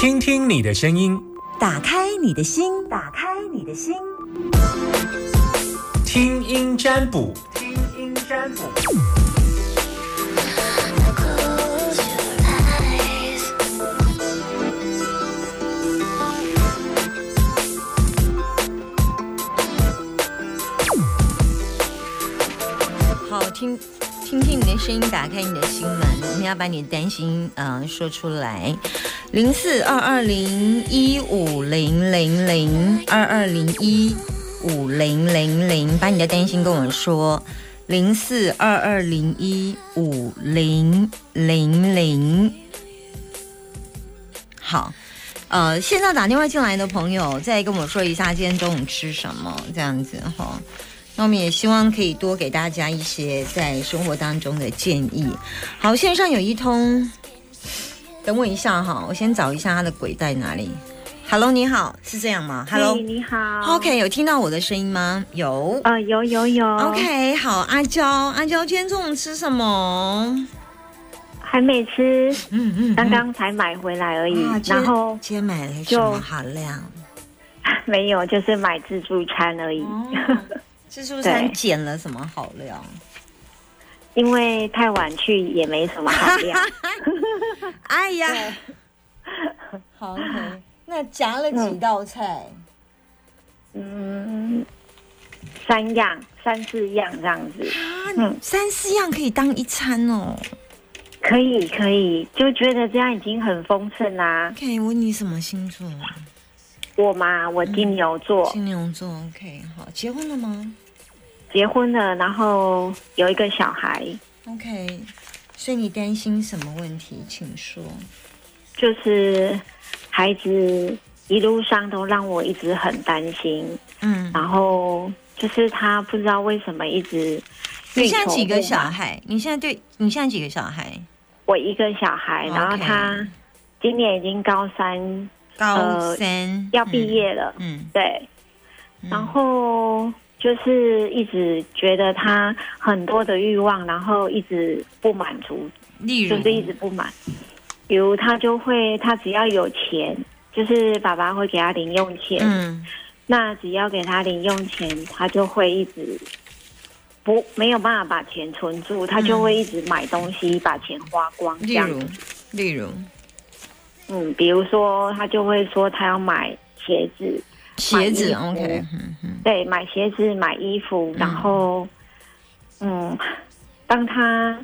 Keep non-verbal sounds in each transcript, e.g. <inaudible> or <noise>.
听听你的声音，打开你的心，打开你的心，听音占卜，听音占卜。好听，听听你的声音，打开你的心门。我们要把你的担心，呃，说出来。零四二二零一五零零零二二零一五零零零，把你的担心跟我说。零四二二零一五零零零。好，呃，现在打电话进来的朋友，再跟我说一下今天中午吃什么，这样子哈。那我们也希望可以多给大家一些在生活当中的建议。好，线上有一通，等我一下哈，我先找一下他的鬼在哪里。Hello，你好，是这样吗？Hello，你好。OK，有听到我的声音吗？有。呃，有有有。OK，好，阿娇，阿娇，今天中午吃什么？还没吃，嗯嗯，刚刚才买回来而已。啊然后今天买了什么就好料？<laughs> 没有，就是买自助餐而已。哦 <laughs> 自助餐对捡了什么好料？因为太晚去也没什么好料。<laughs> 哎呀，好 OK，那夹了几道菜？嗯，三样、三四样这样子，啊，嗯三四样可以当一餐哦。可以可以，就觉得这样已经很丰盛啦。可以问你什么星座？我嘛，我金牛座，金牛座。OK，好，结婚了吗结婚了，然后有一个小孩，？OK，所以你担心什么问题？请说。就是孩子一路上都让我一直很担心。嗯，然后就是他不知道为什么一直你现在几个？小孩？你现在对你现在几个小孩？我一个小孩，然后他今年已经高三，高呃三要毕。业了，嗯，对，嗯然后就是一直觉得他很多的欲望，然后一直不满足，例如就是一直不满。比如他就会，他只要有钱，就是爸爸会给他零用钱，嗯那只要给他零用钱，他就会一直不没有办法把钱存住，他就会一直买东西把钱花光。例如例如嗯，比如说他就会说他要买鞋子，鞋子，OK，嗯嗯。对，买鞋子、买衣服，然后嗯，当他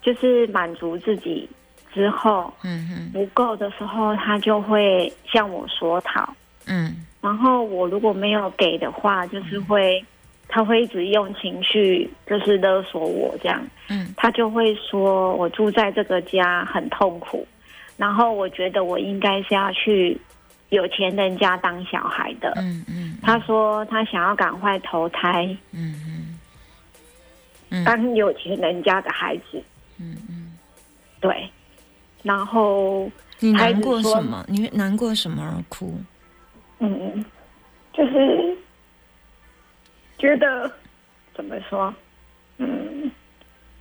就是满足自己之后嗯嗯。不够的时候，他就会向我索讨。嗯。然后我如果没有给的话，就是会，他会一直用情绪就是勒索我这样，嗯。他就会说我住在这个家很痛苦，然后我觉得我应该是要去有钱人家当小孩的。嗯嗯他说他想要赶快投胎。嗯嗯嗯。当有钱人家的孩子，嗯嗯，对，然后你难过什么？你难过什么而哭？嗯，就是觉得怎么说，嗯，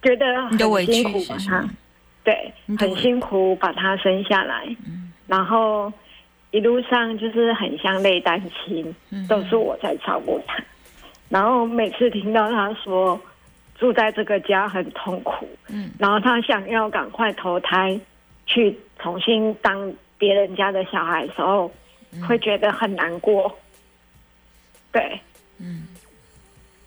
觉得很辛苦屈把他？对很辛苦把他生下来，嗯。然后一路上就是很像累单亲，嗯都是我在照顾他。然后每次听到他说住在这个家很痛苦，嗯。然后他想要赶快投胎去重新当别人家的小孩的时候，会觉得很难过。对，嗯。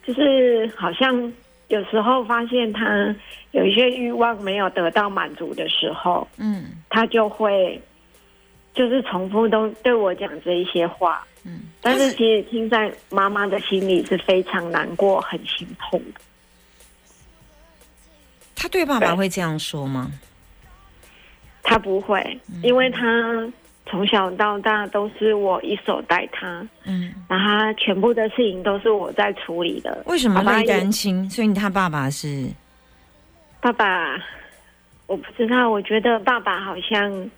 就是好像有时候发现他有一些欲望没有得到满足的时候，嗯。他就会就是重复都对我讲这一些话。嗯，但是其实听在妈妈的心里是非常难过、很心痛的。他对爸爸对会这样说吗？他不会，因为他从小到大都是我一手带他，嗯，然后他全部的事情都是我在处理的。为什么累爸爸也单亲？所以他爸爸是爸爸，我不知道，我觉得爸爸好像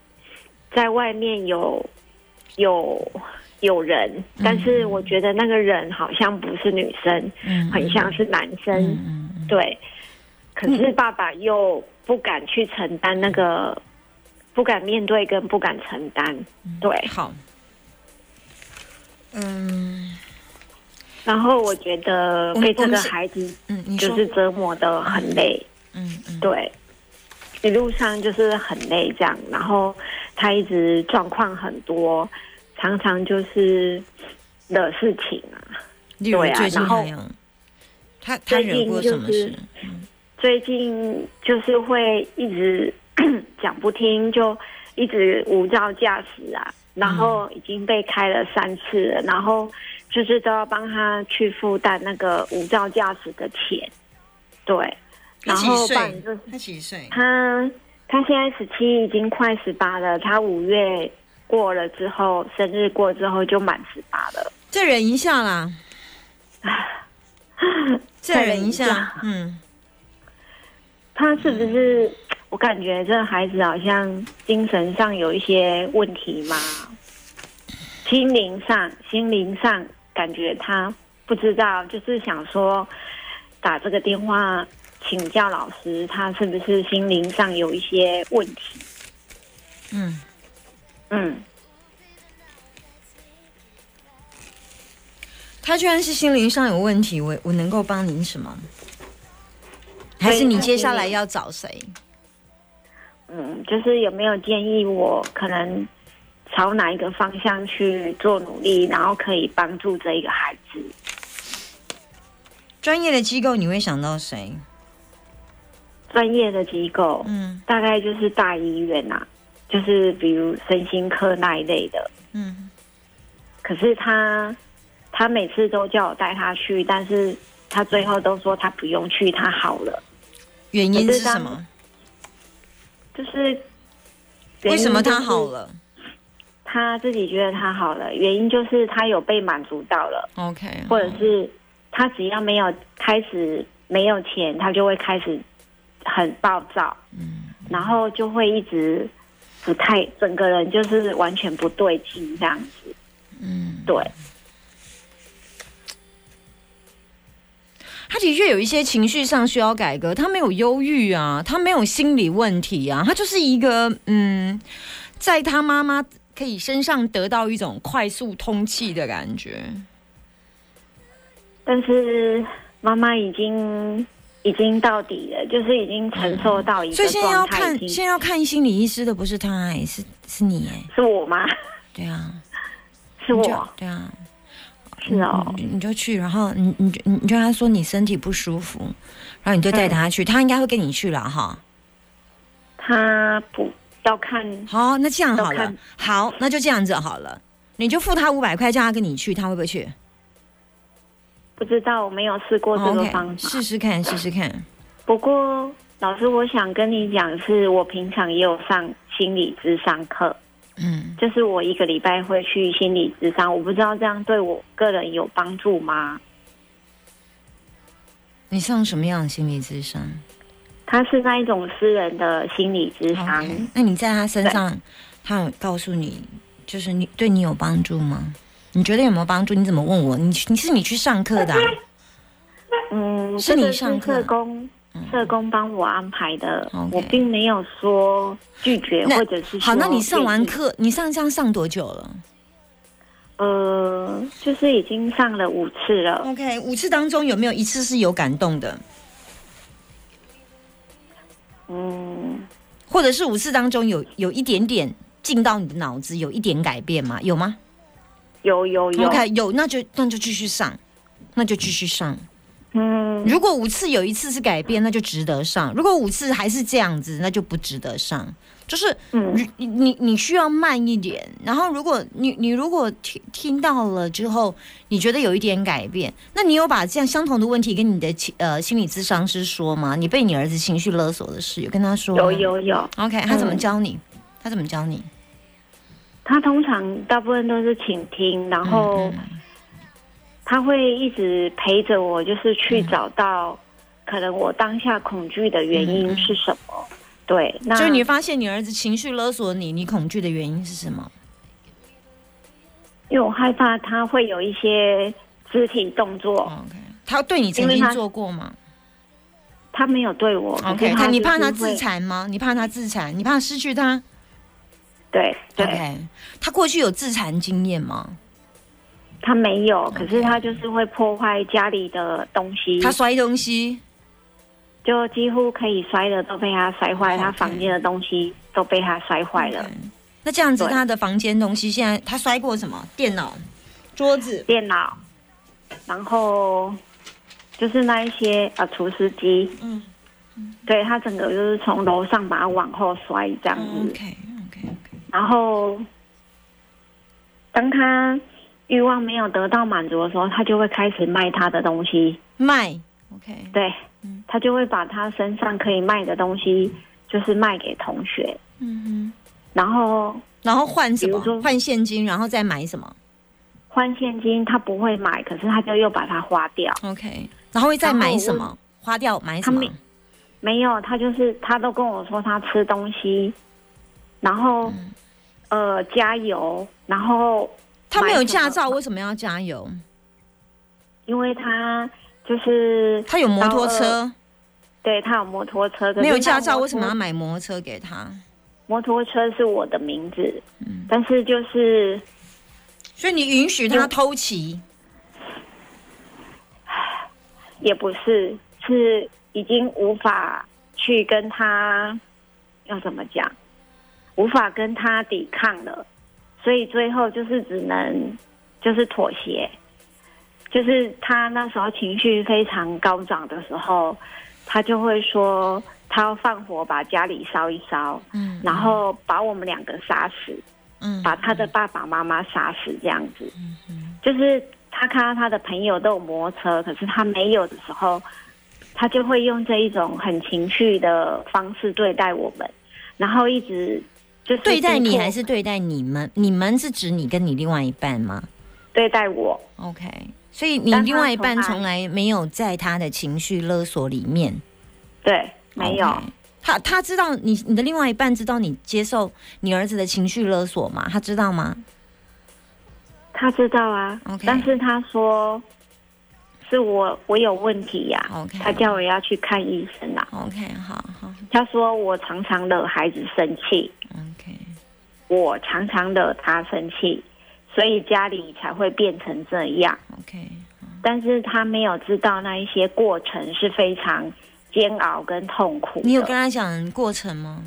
在外面有有有人，但是我觉得那个人好像不是女生，嗯很像是男生。嗯对，可是爸爸又不敢去承担那个不敢面对跟不敢承担，对。好，嗯。然后我觉得被这个孩子嗯，就是折磨的很累，嗯嗯。对，一路上就是很累这样，然后他一直状况很多，常常就是惹事情啊。例如对啊最近然后他他最惹过近就是什么事？最近就是会一直 <coughs> 讲不听，就一直无照驾驶啊，然后已经被开了三次了，然后就是都要帮他去负担那个无照驾驶的钱，对，然后不然就是他几岁？他他现在十七，已经快十八了，他五月过了之后，生日过之后就满十八了，再忍一下啦，<laughs> 再忍一下。嗯，他是不是？我感觉这孩子好像精神上有一些问题嘛，心灵上、心灵上感觉他不知道，就是想说打这个电话请教老师，他是不是心灵上有一些问题？嗯，嗯，他居然是心灵上有问题，我我能够帮您什么？还是你接下来要找谁？嗯，就是有没有建议我可能朝哪一个方向去做努力，然后可以帮助这一个孩子？专业的机构你会想到谁？专业的机构，嗯大概就是大医院呐、就是比如身心科那一类的。嗯，可是他他每次都叫我带他去，但是他最后都说他不用去，他好了。原因是什么？就是为什么他好了他自己觉得他好了，原因就是他有被满足到了。？OK，或者是他只要没有开始没有钱，他就会开始很暴躁，嗯然后就会一直不太，整个人就是完全不对劲这样子。嗯，对，他的确有一些情绪上需要改革，他没有忧郁啊，他没有心理问题啊，他就是一个嗯，在他妈妈可以身上得到一种快速通气的感觉。但是妈妈已经已经到底了，就是已经承受到一个所以现在要，看，现在要看心理医师的不是他、哎，是是你哎、是我吗？对啊，是我，对啊，是哦，你你就去，然后你你就你就跟他说你身体不舒服，然后你就带他去，他应该会跟你去了哈。他不要看，好，那这样好了，好，那就这样子好了，你就付他五百块，叫他跟你去，他会不会去？不知道我没有试过这个方法。试试看，试试看。不过，老师，我想跟你讲，是我平常也有上心理智商课，嗯，就是我一个礼拜会去心理智商，我不知道这样对我个人有帮助吗？你上什么样的心理智商他是那一种私人的心理智商那你在他身上，他有告诉你，就是你对你有帮助吗？你觉得有没有帮助？你怎么问我？你你是你去上课的、啊？<laughs> 嗯，是你上课社工社工帮我安排的我并没有说拒绝或者是好，那你上完，课，你上这样上多久了呃，就是已经上了五次了，？OK，五次当中有没有一次是有感动的，嗯，或者是五次当中有有一点点进到你的脑子，有一点改变吗？有吗有有有？OK，有，那就那就继续上，那就继续上。嗯，如果五次有一次是改变，那就值得上；如果五次还是这样子，那就不值得上。就是嗯你你你你需要慢一点，然后如果你你如果听听到了之后，你觉得有一点改变，那你有把这样相同的问题跟你的情呃心理咨商师说吗？你被你儿子情绪勒索的事有跟他说？有有有，OK，他怎么嗯教你？他怎么教你？他通常大部分都是倾听，然后嗯他会一直陪着我，就是去嗯找到可能我当下恐惧的原因是什么。对，那就是你发现你儿子情绪勒索你，你恐惧的原因是什么？因为我害怕他会有一些肢体动作，OK，他对你曾经做过吗他没有对我？OK，他你怕他自残吗？你怕他自残？你怕失去他？对对。他过去有自残经验吗？他没有，可是他就是会破坏家里的东西，他摔东西，就几乎可以摔的都被他摔坏他房间的东西都被他摔坏了。那这样子，他的房间东西现在他摔过什么？电脑、桌子，电脑，然后就是那一些啊，厨师机，嗯。对他整个就是从楼上把它往后摔这样子然后当他欲望没有得到满足的时候，他就会开始卖他的东西，卖，OK，对嗯，他就会把他身上可以卖的东西，就是卖给同学，嗯哼然后，然后换什么换现金，然后再买什么换现金，他不会买，可是他就又把它花掉。？OK，然后会再买什么？花掉买什么他？没有，他就是他都跟我说他吃东西，然后、嗯呃加油，然后他没有驾照，为什么要加油？因为他就是他有摩托车，对他有摩托车，没有驾照，为什么要买摩托车给他？摩托车是我的名字，嗯但是就是所以你允许他偷骑？也不是是已经无法去跟他要怎么讲，无法跟他抵抗了，所以最后就是只能就是妥协。就是他那时候情绪非常高涨的时候，他就会说他要放火把家里烧一烧，嗯，然后把我们两个杀死，嗯把他的爸爸妈妈杀死这样子。嗯就是他看到他的朋友都有摩托车，可是他没有的时候，他就会用这一种很情绪的方式对待我们，然后一直就是对待你还是对待你们？你们是指你跟你另外一半吗对待我？？OK，所以你另外一半从来没有在他的情绪勒索里面，对，没有他他知道你你的另外一半知道你接受你儿子的情绪勒索吗？他知道吗？他知道啊 OK 但是他说是我我有问题呀、OK 他叫我要去看医生啊。OK，好好他说我常常惹孩子生气，OK，我常常惹他生气，所以家里才会变成这样。OK，但是他没有知道那一些过程是非常煎熬跟痛苦。你有跟他讲过程吗？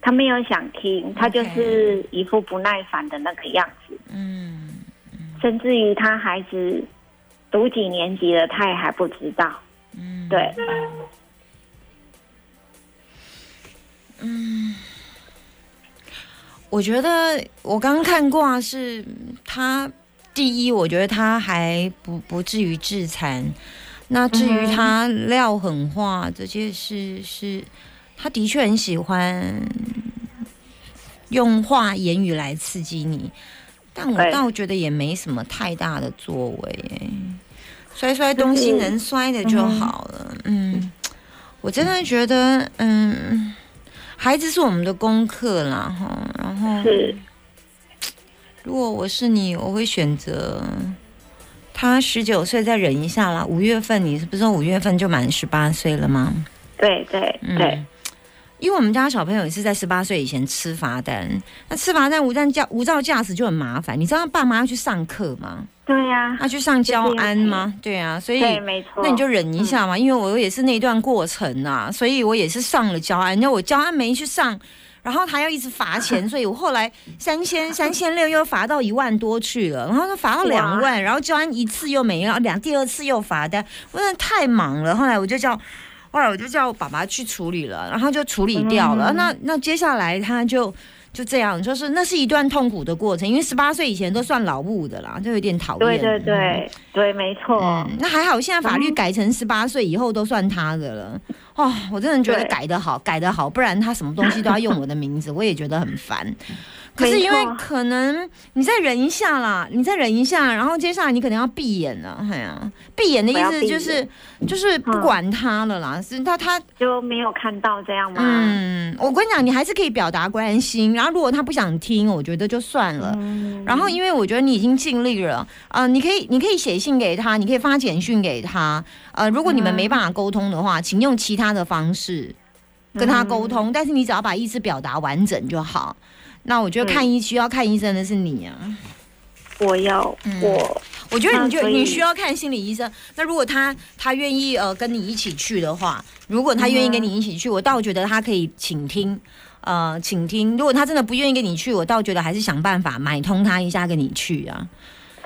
他没有想听，他就是一副不耐烦的那个样子，嗯，甚至于他孩子读几年级了，他也还不知道。嗯对，我觉得我刚刚看卦是他第一，我觉得他还不不至于致残。那至于他撂狠话这件事，是他的确很喜欢用话言语来刺激你，但我倒觉得也没什么太大的作为、欸摔摔东西能摔的就好了。嗯，我真的觉得，嗯，孩子是我们的功课啦，哈。是如果我是你，我会选择他十九岁再忍一下啦。五月份，你是不是说五月份就满十八岁了吗？对对嗯对，因为我们家小朋友也是在十八岁以前吃罚单，那吃罚单无照驾无照驾驶就很麻烦。你知道他爸妈要去上课吗？对呀、要去上交安吗？对啊，所以，没错。那你就忍一下嘛，因为我也是那段过程啊，所以我也是上了交安，那我交安没去上，然后他要一直罚钱，<laughs> 所以我后来三千三千六又罚到一万多去了，然后他罚到两万，然后交安一次又没了，两第二次又罚单，我真的太忙了，后来我就叫。后来我就叫爸爸去处理了，然后就处理掉了。嗯那那接下来他就就这样，就是那是一段痛苦的过程，因为十八岁以前都算老物的啦，就有点讨厌。对对对对，没错。嗯，那还好，现在法律改成十八岁以后都算他的了。哦，我真的觉得改得好，改得好，不然他什么东西都要用我的名字，<laughs> 我也觉得很烦。可是因为可能你再忍一下啦，你再忍一下，然后接下来你可能要闭眼了。哎呀，闭眼的意思就是就是不管他了啦，是他他就没有看到这样吗？嗯，我跟你讲，你还是可以表达关心，然后如果他不想听，我觉得就算了。嗯，然后，因为我觉得你已经尽力了，啊、你可以，你可以写信给他，你可以发简讯给他，呃，如果你们没办法沟通的话，请用其他的方式跟他沟通，但是你只要把意思表达完整就好。那我觉得看医需要看医生的是你啊。我要嗯我我觉得你就你需要看心理医生。那如果他他愿意呃跟你一起去的话，如果他愿意跟你一起去，我倒觉得他可以倾听。呃，请听。如果他真的不愿意跟你去，我倒觉得还是想办法买通他一下，跟你去啊。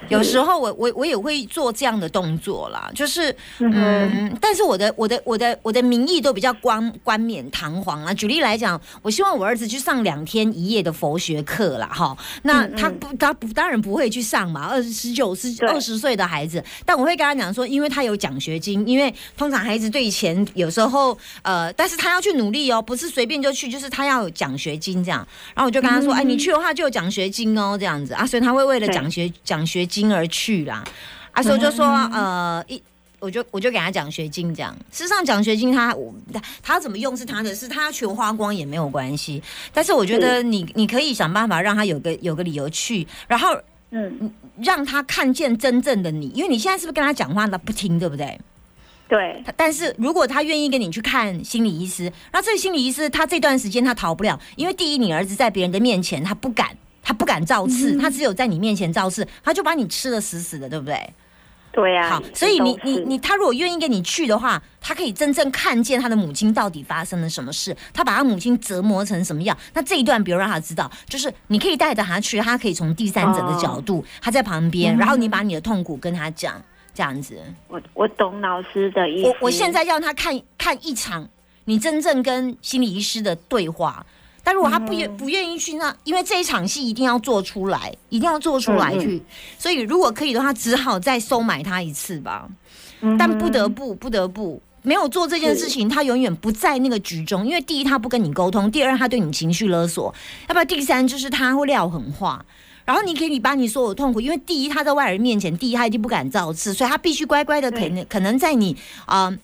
有时候我我我也会做这样的动作啦，就是嗯但是我的我的我的我的名义都比较冠冠冕堂皇啊。举例来讲，我希望我儿子去上两天一夜的佛学课啦，哈。那他不他不当然不会去上嘛，二十十九十对。二十岁的孩子，但我会跟他讲说，因为他有奖学金，因为通常孩子对钱有时候呃，但是他要去努力哦，不是随便就去，就是他要有奖学金这样。然后我就跟他说，哎，你去的话就有奖学金哦，这样子。啊，所以他会为了奖学奖学金而去啦。啊，所以我就说呃一。我就我就给他奖学金，这样。事实上，奖学金他我他他怎么用是他的事，他全花光也没有关系。但是我觉得你你可以想办法让他有个有个理由去，然后嗯，让他看见真正的你，因为你现在是不是跟他讲话他不听，对不对？对，但是如果他愿意跟你去看心理医师，那这个心理医师他这段时间他逃不了，因为第一，你儿子在别人的面前他不敢，他不敢造次，他只有在你面前造次，他就把你吃的死死的，对不对？对啊。好，所以你你你，他如果愿意跟你去的话，他可以真正看见他的母亲到底发生了什么事，他把他母亲折磨成什么样。那这一段，比如让他知道，就是你可以带着他去，他可以从第三者的角度，他在旁边，然后你把你的痛苦跟他讲，这样子。我我懂老师的意思。我我现在让他看看一场你真正跟心理医师的对话。但如果他不愿不愿意去，那因为这一场戏一定要做出来，一定要做出来去，所以如果可以的话，只好再收买他一次吧。嗯，但不得不不得不没有做这件事情，他永远不在那个局中，因为第一他不跟你沟通，第二他对你情绪勒索，要不然第三就是他会撂狠话。然后你可以把你所有痛苦，因为第一他在外人面前，第一他一定不敢造次，所以他必须乖乖的，可能可能在你啊、呃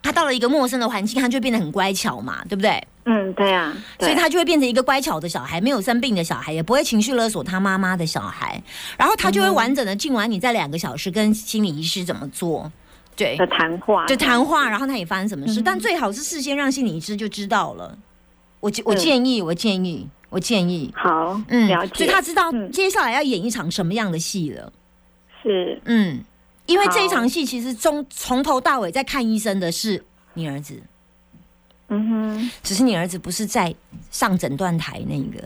他到了一个陌生的环境，他就变得很乖巧嘛，对不对？嗯，对啊，所以他就会变成一个乖巧的小孩，没有生病的小孩，也不会情绪勒索他妈妈的小孩，然后他就会完整的尽完你在两个小时跟心理医师怎么做，对，的谈话。就谈话，然后他也发生什么事，但最好是事先让心理医师就知道了。我建我嗯建议，我建议，我建议，好，嗯了，解。所以他知道嗯。接下来要演一场什么样的戏了，是。嗯，因为这一场戏其实从从头到尾在看医生的是你儿子，嗯哼，只是你儿子不是在上诊断台那个，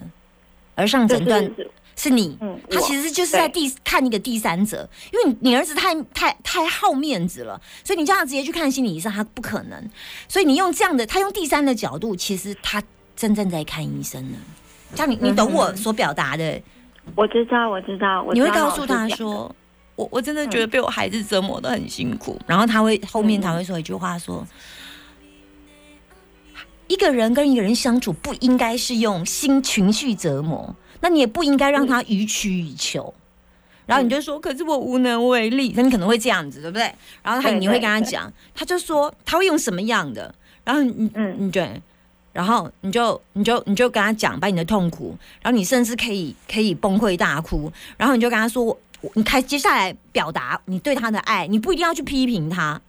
而上诊断是是你，嗯，他其实就是在第看一个第三者，因为你你儿子太太太好面子了，所以你叫他直接去看心理医生，他不可能。所以你用这样的，他用第三的角度，其实他真正在看医生呢。这样你你懂我所表达的？我知道，我知道，我你会告诉他说：“我我真的觉得被我孩子折磨的很辛苦。”然后他会后面他会说一句话说。一个人跟一个人相处，不应该是用心情绪折磨，那你也不应该让他予取予求。然后你就说，可是我无能为力，那你可能会这样子，对不对？然后他你会跟他讲，他就说他会用什么样的，然后你嗯。你对，然后你就你就你就跟他讲，把你的痛苦，然后你甚至可以可以崩溃大哭，然后你就跟他说，我我你开接下来表达你对他的爱，你不一定要去批评他，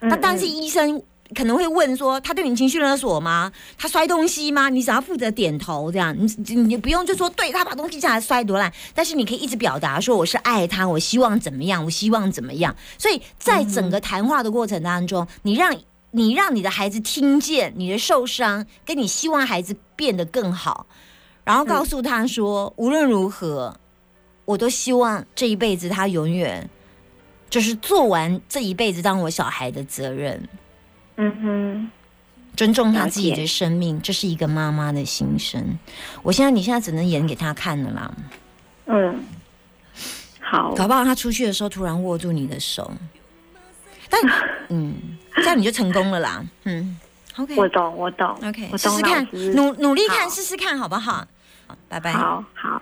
嗯那但是嗯医生可能会问说，他对你情绪勒索吗？他摔东西吗？你只要负责点头，这样你你你不用就说对他把东西下来摔多烂，但是你可以一直表达说我是爱他，我希望怎么样，我希望怎么样。所以在整个谈话的过程当中，你让你让你的孩子听见你的受伤，跟你希望孩子变得更好，然后告诉他说，无论如何，我都希望这一辈子他永远。就是做完这一辈子当我小孩的责任，嗯哼，尊重他自己的生命，这是一个妈妈的心声。我现在你现在只能演给他看了啦，嗯，好，搞不好他出去的时候突然握住你的手，但 <laughs> 嗯，这样你就成功了啦。嗯，OK 我懂，我懂 OK，我懂试试看努努力看，试试看好不好？好，拜拜。好好。